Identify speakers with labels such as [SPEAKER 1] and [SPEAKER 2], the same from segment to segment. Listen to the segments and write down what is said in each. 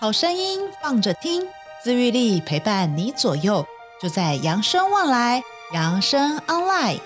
[SPEAKER 1] 好声音放着听，自愈力陪伴你左右，就在扬生旺来，扬生 online。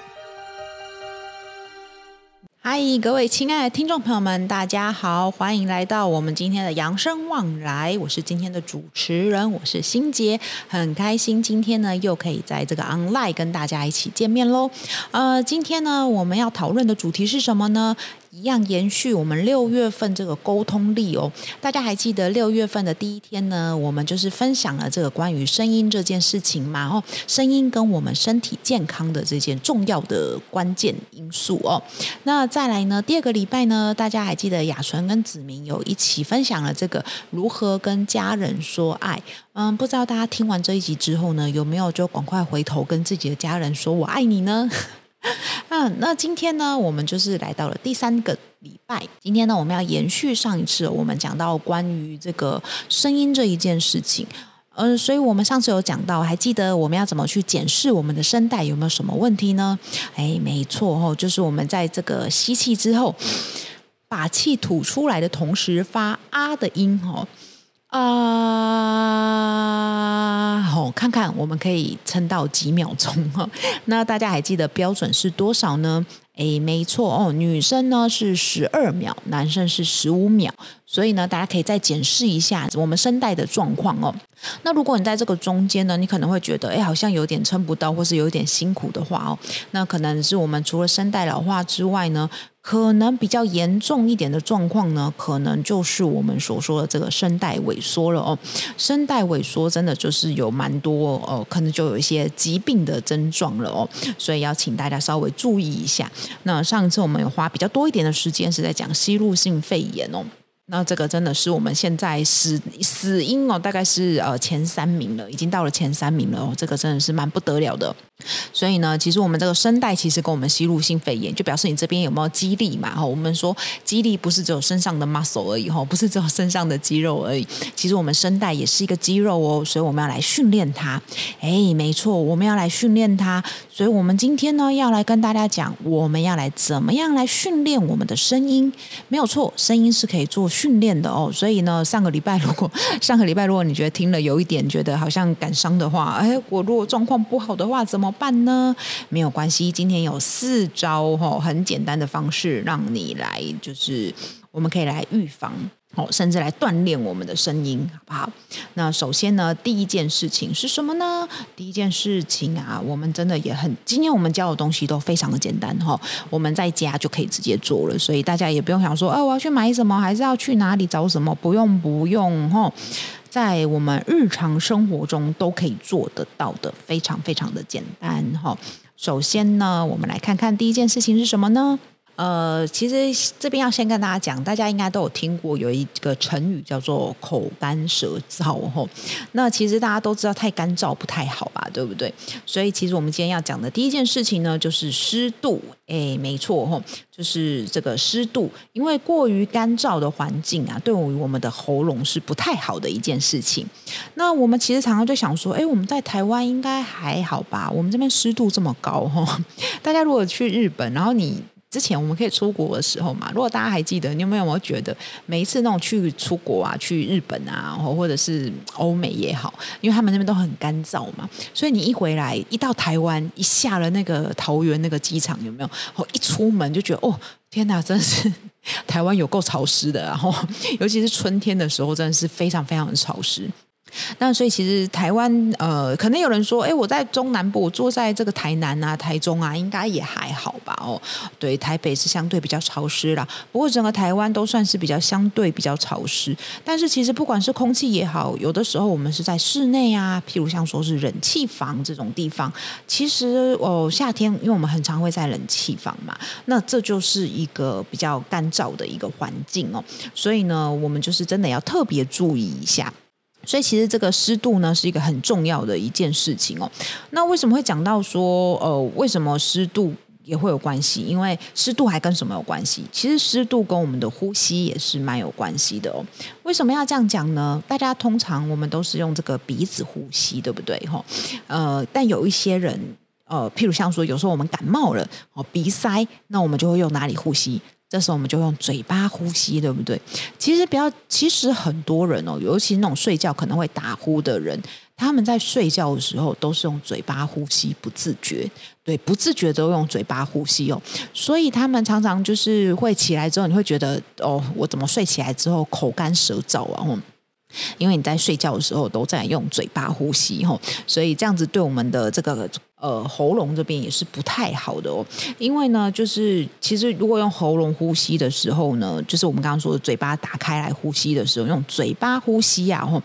[SPEAKER 1] 嗨，各位亲爱的听众朋友们，大家好，欢迎来到我们今天的扬生旺来，我是今天的主持人，我是心杰，很开心今天呢又可以在这个 online 跟大家一起见面喽。呃，今天呢我们要讨论的主题是什么呢？一样延续我们六月份这个沟通力哦，大家还记得六月份的第一天呢，我们就是分享了这个关于声音这件事情嘛，哦，声音跟我们身体健康的这件重要的关键因素哦。那再来呢，第二个礼拜呢，大家还记得雅纯跟子明有一起分享了这个如何跟家人说爱。嗯，不知道大家听完这一集之后呢，有没有就赶快回头跟自己的家人说我爱你呢？嗯，那今天呢，我们就是来到了第三个礼拜。今天呢，我们要延续上一次我们讲到关于这个声音这一件事情。嗯，所以我们上次有讲到，还记得我们要怎么去检视我们的声带有没有什么问题呢？哎，没错哦，就是我们在这个吸气之后，把气吐出来的同时发啊的音哦。啊，好，看看我们可以撑到几秒钟哈。那大家还记得标准是多少呢？诶，没错哦，女生呢是十二秒，男生是十五秒。所以呢，大家可以再检视一下我们声带的状况哦。那如果你在这个中间呢，你可能会觉得，哎，好像有点撑不到，或是有点辛苦的话哦，那可能是我们除了声带老化之外呢，可能比较严重一点的状况呢，可能就是我们所说的这个声带萎缩了哦。声带萎缩真的就是有蛮多哦，可能就有一些疾病的症状了哦。所以要请大家稍微注意一下。那上一次我们有花比较多一点的时间是在讲吸入性肺炎哦。那这个真的是我们现在死死因哦，大概是呃前三名了，已经到了前三名了哦，这个真的是蛮不得了的。所以呢，其实我们这个声带其实跟我们吸入性肺炎，就表示你这边有没有肌力嘛？哈，我们说肌力不是只有身上的 muscle 而已哈，不是只有身上的肌肉而已。其实我们声带也是一个肌肉哦，所以我们要来训练它。哎，没错，我们要来训练它。所以我们今天呢，要来跟大家讲，我们要来怎么样来训练我们的声音。没有错，声音是可以做训练的哦。所以呢，上个礼拜如果上个礼拜如果你觉得听了有一点觉得好像感伤的话，哎，我如果状况不好的话，怎么？怎么办呢？没有关系，今天有四招哈，很简单的方式让你来，就是我们可以来预防哦，甚至来锻炼我们的声音，好不好？那首先呢，第一件事情是什么呢？第一件事情啊，我们真的也很，今天我们教的东西都非常的简单哈，我们在家就可以直接做了，所以大家也不用想说，哎，我要去买什么，还是要去哪里找什么？不用，不用哈。在我们日常生活中都可以做得到的，非常非常的简单哈。首先呢，我们来看看第一件事情是什么呢？呃，其实这边要先跟大家讲，大家应该都有听过有一个成语叫做“口干舌燥”吼。那其实大家都知道，太干燥不太好吧，对不对？所以其实我们今天要讲的第一件事情呢，就是湿度。哎，没错吼，就是这个湿度，因为过于干燥的环境啊，对于我们的喉咙是不太好的一件事情。那我们其实常常就想说，哎，我们在台湾应该还好吧？我们这边湿度这么高吼。大家如果去日本，然后你。之前我们可以出国的时候嘛，如果大家还记得，你有没有没有觉得每一次那种去出国啊，去日本啊，或者是欧美也好，因为他们那边都很干燥嘛，所以你一回来，一到台湾，一下了那个桃园那个机场，有没有？哦，一出门就觉得哦，天哪，真是 台湾有够潮湿的，然后 尤其是春天的时候，真的是非常非常的潮湿。那所以其实台湾呃，可能有人说，哎，我在中南部，我坐在这个台南啊、台中啊，应该也还好吧？哦，对，台北是相对比较潮湿啦。不过整个台湾都算是比较相对比较潮湿。但是其实不管是空气也好，有的时候我们是在室内啊，譬如像说是冷气房这种地方，其实哦，夏天因为我们很常会在冷气房嘛，那这就是一个比较干燥的一个环境哦。所以呢，我们就是真的要特别注意一下。所以其实这个湿度呢，是一个很重要的一件事情哦。那为什么会讲到说，呃，为什么湿度也会有关系？因为湿度还跟什么有关系？其实湿度跟我们的呼吸也是蛮有关系的哦。为什么要这样讲呢？大家通常我们都是用这个鼻子呼吸，对不对？哈，呃，但有一些人，呃，譬如像说，有时候我们感冒了，哦，鼻塞，那我们就会用哪里呼吸？这时候我们就用嘴巴呼吸，对不对？其实比较，其实很多人哦，尤其那种睡觉可能会打呼的人，他们在睡觉的时候都是用嘴巴呼吸，不自觉，对，不自觉都用嘴巴呼吸哦。所以他们常常就是会起来之后，你会觉得哦，我怎么睡起来之后口干舌燥啊？因为你在睡觉的时候都在用嘴巴呼吸吼，所以这样子对我们的这个呃喉咙这边也是不太好的哦。因为呢，就是其实如果用喉咙呼吸的时候呢，就是我们刚刚说的嘴巴打开来呼吸的时候，用嘴巴呼吸啊吼，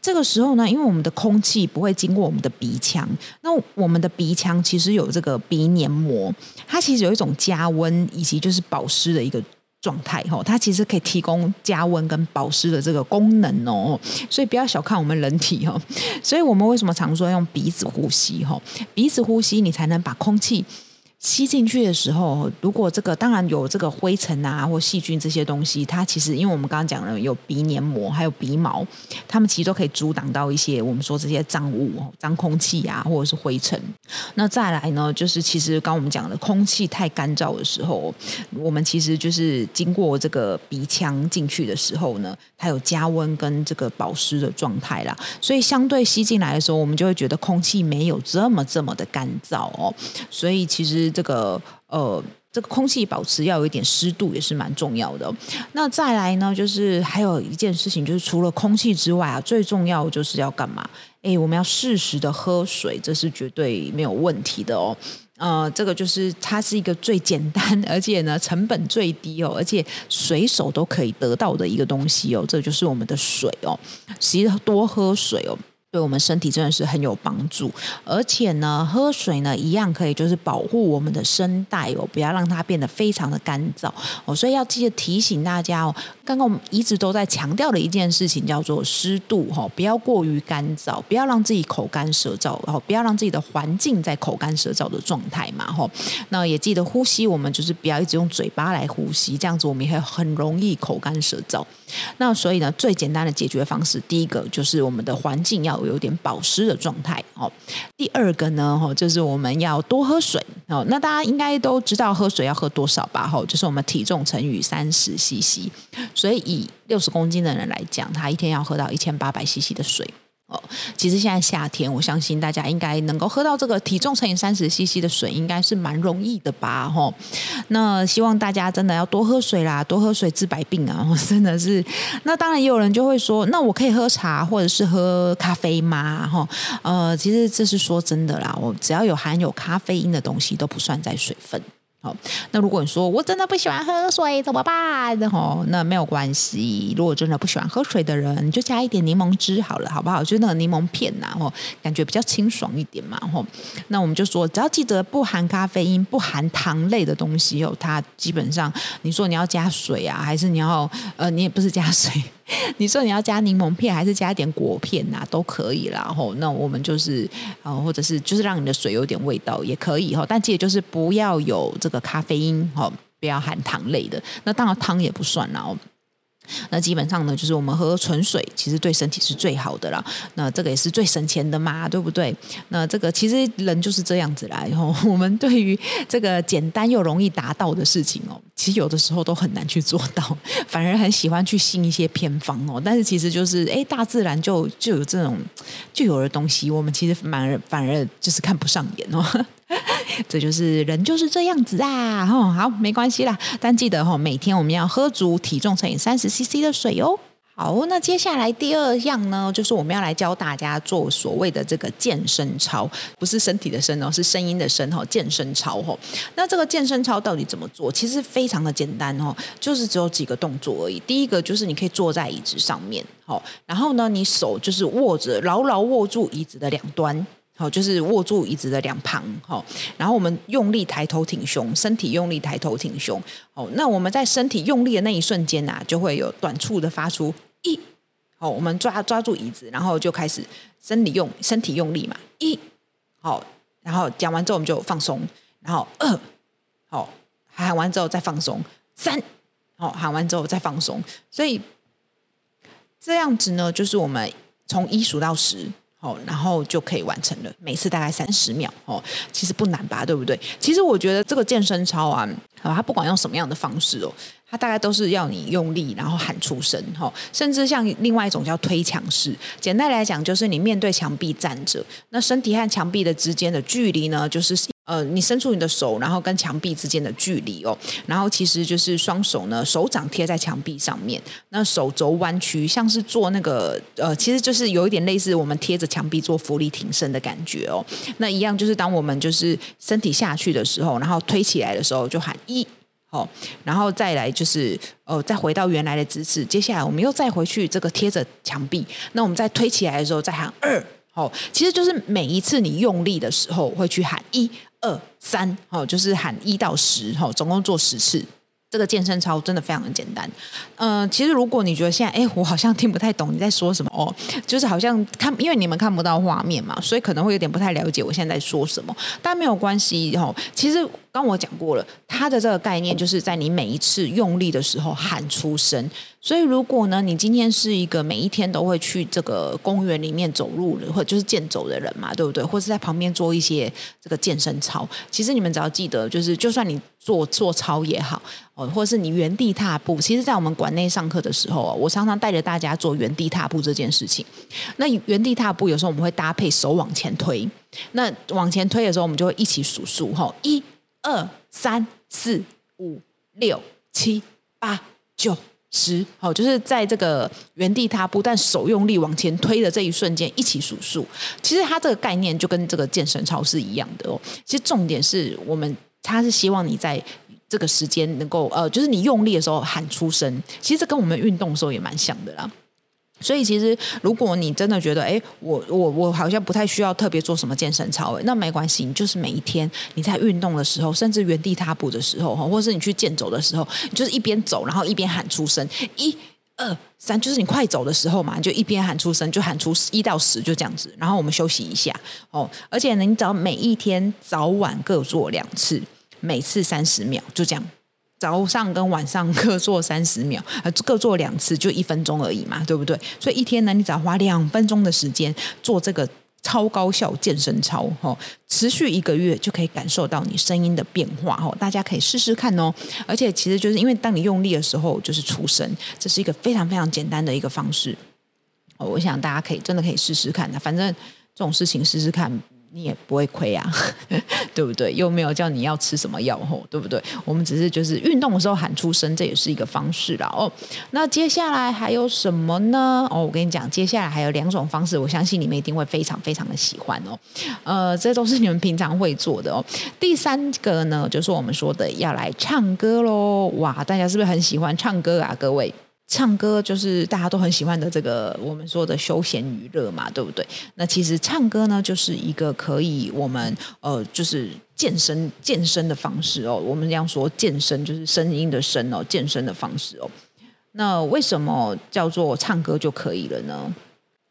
[SPEAKER 1] 这个时候呢，因为我们的空气不会经过我们的鼻腔，那我们的鼻腔其实有这个鼻黏膜，它其实有一种加温以及就是保湿的一个。状态哈，它其实可以提供加温跟保湿的这个功能哦，所以不要小看我们人体哦。所以我们为什么常说用鼻子呼吸哈？鼻子呼吸，你才能把空气。吸进去的时候，如果这个当然有这个灰尘啊或细菌这些东西，它其实因为我们刚刚讲了有鼻黏膜还有鼻毛，它们其实都可以阻挡到一些我们说这些脏物、脏空气啊或者是灰尘。那再来呢，就是其实刚我们讲的空气太干燥的时候，我们其实就是经过这个鼻腔进去的时候呢，它有加温跟这个保湿的状态啦，所以相对吸进来的时候，我们就会觉得空气没有这么这么的干燥哦。所以其实。这个呃，这个空气保持要有一点湿度也是蛮重要的。那再来呢，就是还有一件事情，就是除了空气之外啊，最重要就是要干嘛？诶，我们要适时的喝水，这是绝对没有问题的哦。呃，这个就是它是一个最简单，而且呢成本最低哦，而且随手都可以得到的一个东西哦。这就是我们的水哦，其实多喝水哦。对我们身体真的是很有帮助，而且呢，喝水呢一样可以就是保护我们的声带哦，不要让它变得非常的干燥哦。所以要记得提醒大家哦，刚刚我们一直都在强调的一件事情叫做湿度哈，不要过于干燥，不要让自己口干舌燥，然后不要让自己的环境在口干舌燥的状态嘛哈。那也记得呼吸，我们就是不要一直用嘴巴来呼吸，这样子我们也会很容易口干舌燥。那所以呢，最简单的解决方式，第一个就是我们的环境要有点保湿的状态哦。第二个呢，哈，就是我们要多喝水哦。那大家应该都知道喝水要喝多少吧？哈，就是我们体重乘以三十 CC。所以以六十公斤的人来讲，他一天要喝到一千八百 CC 的水。其实现在夏天，我相信大家应该能够喝到这个体重乘以三十 CC 的水，应该是蛮容易的吧？吼，那希望大家真的要多喝水啦，多喝水治百病啊！真的是。那当然也有人就会说，那我可以喝茶或者是喝咖啡吗？哈，呃，其实这是说真的啦，我只要有含有咖啡因的东西都不算在水分。好，那如果你说我真的不喜欢喝水怎么办？吼，那没有关系。如果真的不喜欢喝水的人，你就加一点柠檬汁好了，好不好？就那个柠檬片呐，吼，感觉比较清爽一点嘛，吼。那我们就说，只要记得不含咖啡因、不含糖类的东西哦，它基本上你说你要加水啊，还是你要呃，你也不是加水。你说你要加柠檬片还是加一点果片呐、啊，都可以啦。吼，那我们就是呃，或者是就是让你的水有点味道也可以哈。但记得就是不要有这个咖啡因哈，不要含糖类的。那当然汤也不算啦。那基本上呢，就是我们喝纯水，其实对身体是最好的啦。那这个也是最省钱的嘛，对不对？那这个其实人就是这样子啦。然后 我们对于这个简单又容易达到的事情哦，其实有的时候都很难去做到，反而很喜欢去信一些偏方哦。但是其实就是，哎，大自然就就有这种就有的东西，我们其实反而反而就是看不上眼哦。这就是人就是这样子啊，吼，好，没关系啦，但记得吼，每天我们要喝足体重乘以三十 CC 的水哦。好，那接下来第二样呢，就是我们要来教大家做所谓的这个健身操，不是身体的身哦，是声音的声哦，健身操吼。那这个健身操到底怎么做？其实非常的简单哦，就是只有几个动作而已。第一个就是你可以坐在椅子上面，好，然后呢，你手就是握着，牢牢握住椅子的两端。好，就是握住椅子的两旁，好，然后我们用力抬头挺胸，身体用力抬头挺胸，好，那我们在身体用力的那一瞬间呐，就会有短促的发出一，好，我们抓抓住椅子，然后就开始身体用身体用力嘛，一，好，然后讲完之后我们就放松，然后二，好，喊完之后再放松，三，好，喊完之后再放松，所以这样子呢，就是我们从一数到十。哦，然后就可以完成了，每次大概三十秒哦，其实不难吧，对不对？其实我觉得这个健身操啊，啊，它不管用什么样的方式哦，它大概都是要你用力，然后喊出声，哦，甚至像另外一种叫推墙式，简单来讲就是你面对墙壁站着，那身体和墙壁的之间的距离呢，就是。呃，你伸出你的手，然后跟墙壁之间的距离哦，然后其实就是双手呢，手掌贴在墙壁上面，那手肘弯曲，像是做那个呃，其实就是有一点类似我们贴着墙壁做伏地挺身的感觉哦。那一样就是当我们就是身体下去的时候，然后推起来的时候就喊一哦，然后再来就是呃，再回到原来的姿势，接下来我们又再回去这个贴着墙壁，那我们再推起来的时候再喊二哦，其实就是每一次你用力的时候会去喊一。二三哦，就是喊一到十哦，总共做十次。这个健身操真的非常的简单。嗯、呃，其实如果你觉得现在，哎，我好像听不太懂你在说什么哦，就是好像看，因为你们看不到画面嘛，所以可能会有点不太了解我现在在说什么。但没有关系哦，其实。刚我讲过了，它的这个概念就是在你每一次用力的时候喊出声。所以如果呢，你今天是一个每一天都会去这个公园里面走路的，或者就是健走的人嘛，对不对？或者在旁边做一些这个健身操。其实你们只要记得，就是就算你做做操也好，哦，或者是你原地踏步。其实，在我们馆内上课的时候，我常常带着大家做原地踏步这件事情。那原地踏步有时候我们会搭配手往前推。那往前推的时候，我们就会一起数数，哈，一。二三四五六七八九十，好，就是在这个原地踏步，但手用力往前推的这一瞬间，一起数数。其实它这个概念就跟这个健身操是一样的哦。其实重点是我们，他是希望你在这个时间能够，呃，就是你用力的时候喊出声。其实这跟我们运动的时候也蛮像的啦。所以其实，如果你真的觉得，哎，我我我好像不太需要特别做什么健身操，那没关系，你就是每一天你在运动的时候，甚至原地踏步的时候，哈，或是你去健走的时候，你就是一边走，然后一边喊出声，一、二、三，就是你快走的时候嘛，你就一边喊出声，就喊出一到十，就这样子，然后我们休息一下，哦，而且呢，你只要每一天早晚各做两次，每次三十秒，就这样。早上跟晚上各做三十秒，呃，各做两次，就一分钟而已嘛，对不对？所以一天呢，你只要花两分钟的时间做这个超高效健身操，哈，持续一个月就可以感受到你声音的变化，哈，大家可以试试看哦。而且其实就是因为当你用力的时候，就是出声，这是一个非常非常简单的一个方式。我想大家可以真的可以试试看的，反正这种事情试试看。你也不会亏啊，对不对？又没有叫你要吃什么药吼，对不对？我们只是就是运动的时候喊出声，这也是一个方式啦哦。那接下来还有什么呢？哦，我跟你讲，接下来还有两种方式，我相信你们一定会非常非常的喜欢哦。呃，这都是你们平常会做的哦。第三个呢，就是我们说的要来唱歌喽。哇，大家是不是很喜欢唱歌啊？各位。唱歌就是大家都很喜欢的这个我们说的休闲娱乐嘛，对不对？那其实唱歌呢，就是一个可以我们呃，就是健身健身的方式哦。我们这样说，健身就是声音的声哦，健身的方式哦。那为什么叫做唱歌就可以了呢？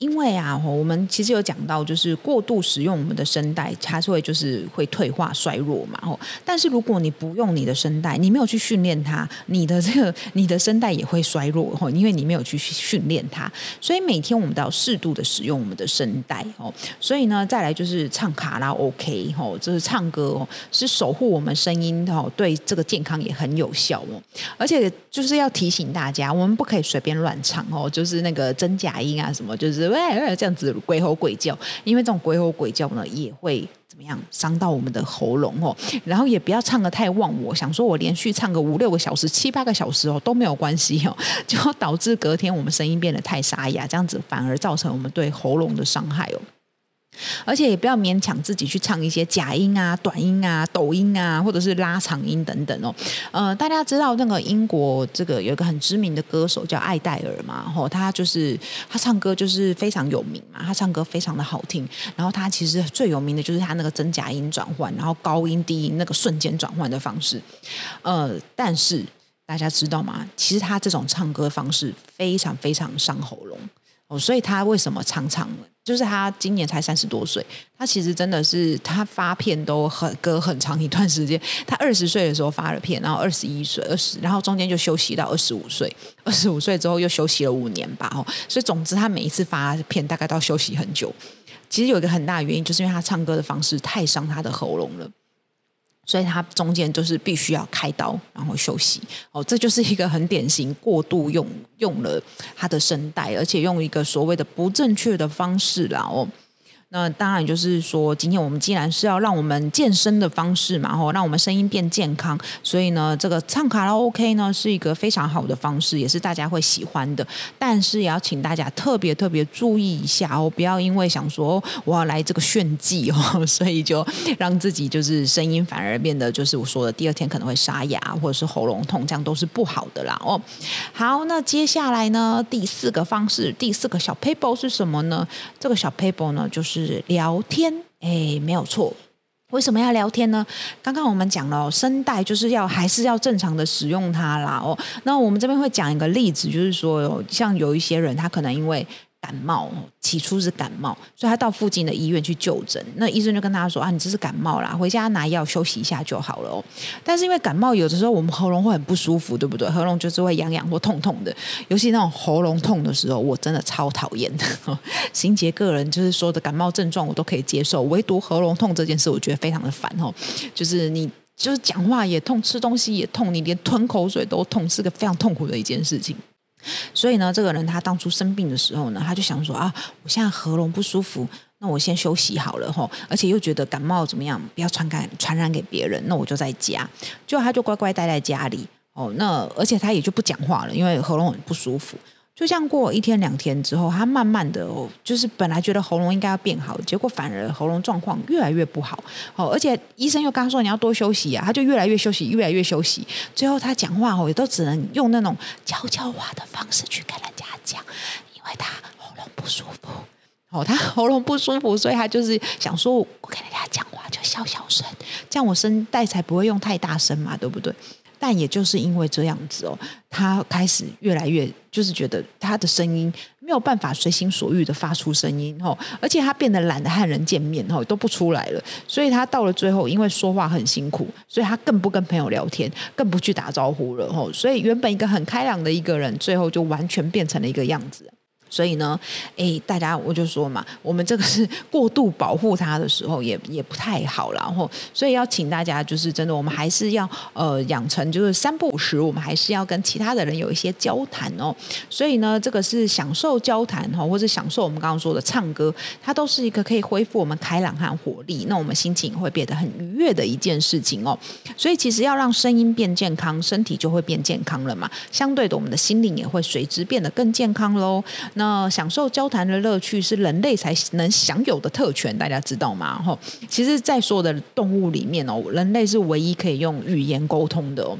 [SPEAKER 1] 因为啊，我们其实有讲到，就是过度使用我们的声带，它是会就是会退化衰弱嘛。哦，但是如果你不用你的声带，你没有去训练它，你的这个 你的声带也会衰弱哦，因为你没有去训练它。所以每天我们都要适度的使用我们的声带哦。所以呢，再来就是唱卡拉 OK 哦，就是唱歌哦，是守护我们声音哦，对这个健康也很有效哦。而且就是要提醒大家，我们不可以随便乱唱哦，就是那个真假音啊什么，就是。对，这样子鬼吼鬼叫，因为这种鬼吼鬼叫呢，也会怎么样伤到我们的喉咙哦。然后也不要唱得太忘我，想说我连续唱个五六个小时、七八个小时哦都没有关系哦，就导致隔天我们声音变得太沙哑，这样子反而造成我们对喉咙的伤害哦。而且也不要勉强自己去唱一些假音啊、短音啊、抖音啊，或者是拉长音等等哦。呃，大家知道那个英国这个有一个很知名的歌手叫艾黛尔嘛？吼，他就是他唱歌就是非常有名嘛，他唱歌非常的好听。然后他其实最有名的就是他那个真假音转换，然后高音低音那个瞬间转换的方式。呃，但是大家知道吗？其实他这种唱歌方式非常非常伤喉咙哦，所以他为什么常常？就是他今年才三十多岁，他其实真的是他发片都很隔很长一段时间。他二十岁的时候发了片，然后二十一岁、二十，然后中间就休息到二十五岁，二十五岁之后又休息了五年吧。哦，所以总之他每一次发片大概都休息很久。其实有一个很大的原因，就是因为他唱歌的方式太伤他的喉咙了。所以他中间就是必须要开刀，然后休息。哦，这就是一个很典型过度用用了他的声带，而且用一个所谓的不正确的方式啦。哦。那当然就是说，今天我们既然是要让我们健身的方式嘛，吼，让我们声音变健康，所以呢，这个唱卡拉 OK 呢是一个非常好的方式，也是大家会喜欢的。但是也要请大家特别特别注意一下哦，不要因为想说我要来这个炫技哦，所以就让自己就是声音反而变得就是我说的第二天可能会沙哑或者是喉咙痛，这样都是不好的啦哦。好，那接下来呢，第四个方式，第四个小 paper 是什么呢？这个小 paper 呢就是。是聊天，哎，没有错。为什么要聊天呢？刚刚我们讲了，声带就是要还是要正常的使用它啦。哦，那我们这边会讲一个例子，就是说，像有一些人，他可能因为。感冒，起初是感冒，所以他到附近的医院去就诊。那医生就跟他说：“啊，你这是感冒啦，回家拿药休息一下就好了哦。”但是因为感冒，有的时候我们喉咙会很不舒服，对不对？喉咙就是会痒痒或痛痛的。尤其那种喉咙痛的时候，我真的超讨厌的。心洁个人就是说的感冒症状我都可以接受，唯独喉咙痛这件事，我觉得非常的烦哦。就是你就是讲话也痛，吃东西也痛，你连吞口水都痛，是个非常痛苦的一件事情。所以呢，这个人他当初生病的时候呢，他就想说啊，我现在喉咙不舒服，那我先休息好了吼，而且又觉得感冒怎么样，不要传感传染给别人，那我就在家，就他就乖乖待在家里哦。那而且他也就不讲话了，因为喉咙很不舒服。就这样过一天两天之后，他慢慢的哦，就是本来觉得喉咙应该要变好，结果反而喉咙状况越来越不好哦。而且医生又跟他说，你要多休息啊，他就越来越休息，越来越休息。最后他讲话哦，也都只能用那种悄悄话的方式去跟人家讲，因为他喉咙不舒服哦，他喉咙不舒服，所以他就是想说，我跟人家讲话就小小声，这样我声带才不会用太大声嘛，对不对？但也就是因为这样子哦，他开始越来越就是觉得他的声音没有办法随心所欲的发出声音哦，而且他变得懒得和人见面哦，都不出来了。所以他到了最后，因为说话很辛苦，所以他更不跟朋友聊天，更不去打招呼了哦。所以原本一个很开朗的一个人，最后就完全变成了一个样子。所以呢，诶，大家我就说嘛，我们这个是过度保护他的时候也，也不太好。然后，所以要请大家，就是真的，我们还是要呃养成，就是三不五时，我们还是要跟其他的人有一些交谈哦。所以呢，这个是享受交谈哈，或者享受我们刚刚说的唱歌，它都是一个可以恢复我们开朗和活力，那我们心情会变得很愉悦的一件事情哦。所以，其实要让声音变健康，身体就会变健康了嘛。相对的，我们的心灵也会随之变得更健康喽。那享受交谈的乐趣是人类才能享有的特权，大家知道吗？吼，其实，在所有的动物里面哦，人类是唯一可以用语言沟通的哦。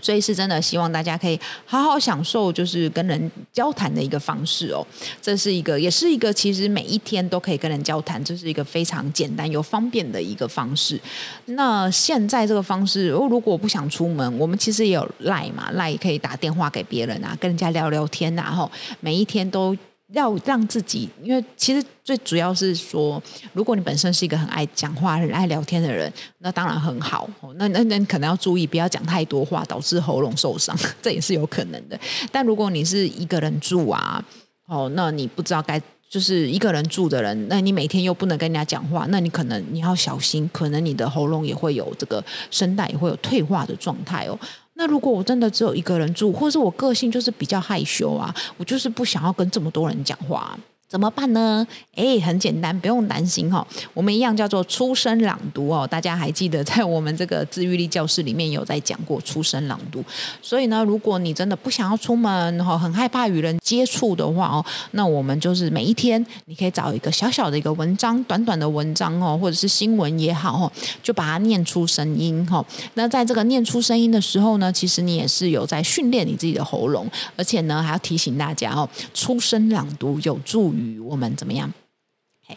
[SPEAKER 1] 所以是真的希望大家可以好好享受，就是跟人交谈的一个方式哦。这是一个，也是一个，其实每一天都可以跟人交谈，这是一个非常简单又方便的一个方式。那现在这个方式，如果不想出门，我们其实也有赖嘛赖也可以打电话给别人啊，跟人家聊聊天啊，然后每一天都。要让自己，因为其实最主要是说，如果你本身是一个很爱讲话、很爱聊天的人，那当然很好。那那那可能要注意，不要讲太多话，导致喉咙受伤，这也是有可能的。但如果你是一个人住啊，哦，那你不知道该就是一个人住的人，那你每天又不能跟人家讲话，那你可能你要小心，可能你的喉咙也会有这个声带也会有退化的状态哦。那如果我真的只有一个人住，或者是我个性就是比较害羞啊，我就是不想要跟这么多人讲话。怎么办呢？哎，很简单，不用担心哈。我们一样叫做出声朗读哦。大家还记得在我们这个自愈力教室里面有在讲过出声朗读。所以呢，如果你真的不想要出门哈，很害怕与人接触的话哦，那我们就是每一天你可以找一个小小的一个文章，短短的文章哦，或者是新闻也好哦，就把它念出声音哈。那在这个念出声音的时候呢，其实你也是有在训练你自己的喉咙，而且呢还要提醒大家哦，出声朗读有助于。与我们怎么样？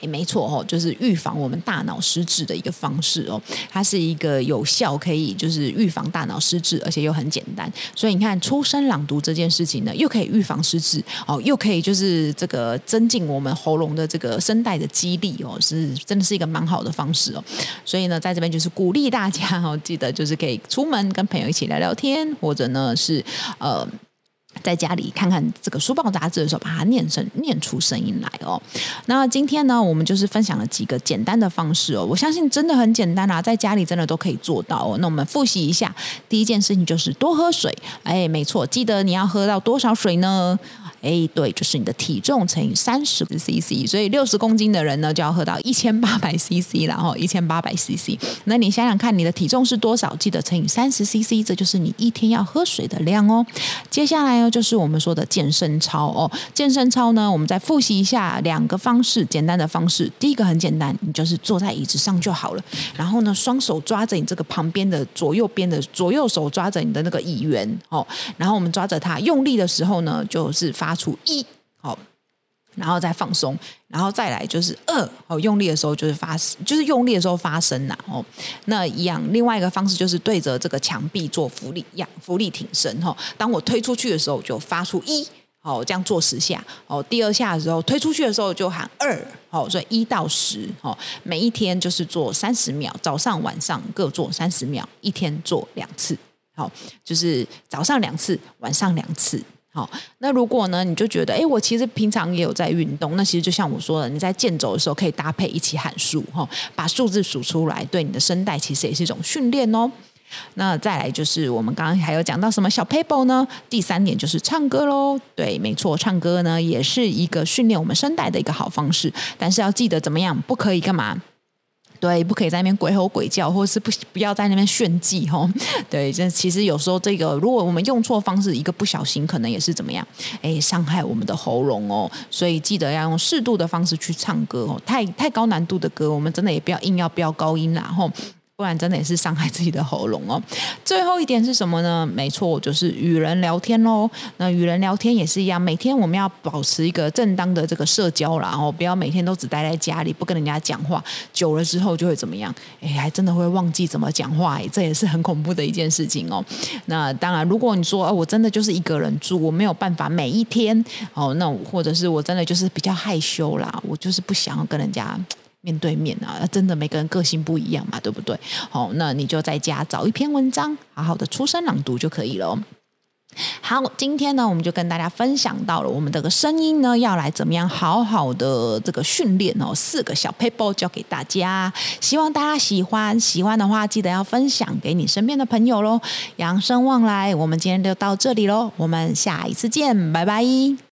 [SPEAKER 1] 哎，没错哦，就是预防我们大脑失智的一个方式哦。它是一个有效，可以就是预防大脑失智，而且又很简单。所以你看，出声朗读这件事情呢，又可以预防失智哦，又可以就是这个增进我们喉咙的这个声带的肌力哦，是真的是一个蛮好的方式哦。所以呢，在这边就是鼓励大家哦，记得就是可以出门跟朋友一起聊聊天，或者呢是呃。在家里看看这个书报杂志的时候，把它念成念出声音来哦。那今天呢，我们就是分享了几个简单的方式哦，我相信真的很简单啊，在家里真的都可以做到哦。那我们复习一下，第一件事情就是多喝水，哎，没错，记得你要喝到多少水呢？哎，对，就是你的体重乘以三十 CC，所以六十公斤的人呢，就要喝到一千八百 CC，然后一千八百 CC。那你想想看，你的体重是多少？记得乘以三十 CC，这就是你一天要喝水的量哦。接下来呢，就是我们说的健身操哦。健身操呢，我们再复习一下两个方式，简单的方式。第一个很简单，你就是坐在椅子上就好了。然后呢，双手抓着你这个旁边的左右边的左右手抓着你的那个椅缘哦。然后我们抓着它，用力的时候呢，就是发。发出一好，然后再放松，然后再来就是二好，用力的时候就是发，就是用力的时候发声呐哦。那一样，另外一个方式就是对着这个墙壁做浮力仰、浮力挺身哈。当我推出去的时候，就发出一好，这样做十下哦。第二下的时候推出去的时候就喊二好，所以一到十哦。每一天就是做三十秒，早上晚上各做三十秒，一天做两次好，就是早上两次，晚上两次。好，那如果呢，你就觉得，哎，我其实平常也有在运动，那其实就像我说的，你在健走的时候可以搭配一起喊数，哈，把数字数出来，对你的声带其实也是一种训练哦。那再来就是我们刚刚还有讲到什么小 paper 呢？第三点就是唱歌喽，对，没错，唱歌呢也是一个训练我们声带的一个好方式，但是要记得怎么样，不可以干嘛？对，不可以在那边鬼吼鬼叫，或者是不不要在那边炫技哦。对，这其实有时候这个，如果我们用错方式，一个不小心，可能也是怎么样？哎，伤害我们的喉咙哦。所以记得要用适度的方式去唱歌哦。太太高难度的歌，我们真的也不要硬要飙高音啦吼。不然真的也是伤害自己的喉咙哦。最后一点是什么呢？没错，就是与人聊天喽。那与人聊天也是一样，每天我们要保持一个正当的这个社交啦，然后不要每天都只待在家里，不跟人家讲话，久了之后就会怎么样？哎，还真的会忘记怎么讲话，哎，这也是很恐怖的一件事情哦。那当然，如果你说，哦，我真的就是一个人住，我没有办法每一天哦，那或者是我真的就是比较害羞啦，我就是不想要跟人家。面对面啊，真的每个人个性不一样嘛，对不对？好，那你就在家找一篇文章，好好的出声朗读就可以了。好，今天呢，我们就跟大家分享到了我们这个声音呢，要来怎么样好好的这个训练哦，四个小 paper 教给大家，希望大家喜欢。喜欢的话，记得要分享给你身边的朋友喽。养生旺来，我们今天就到这里喽，我们下一次见，拜拜。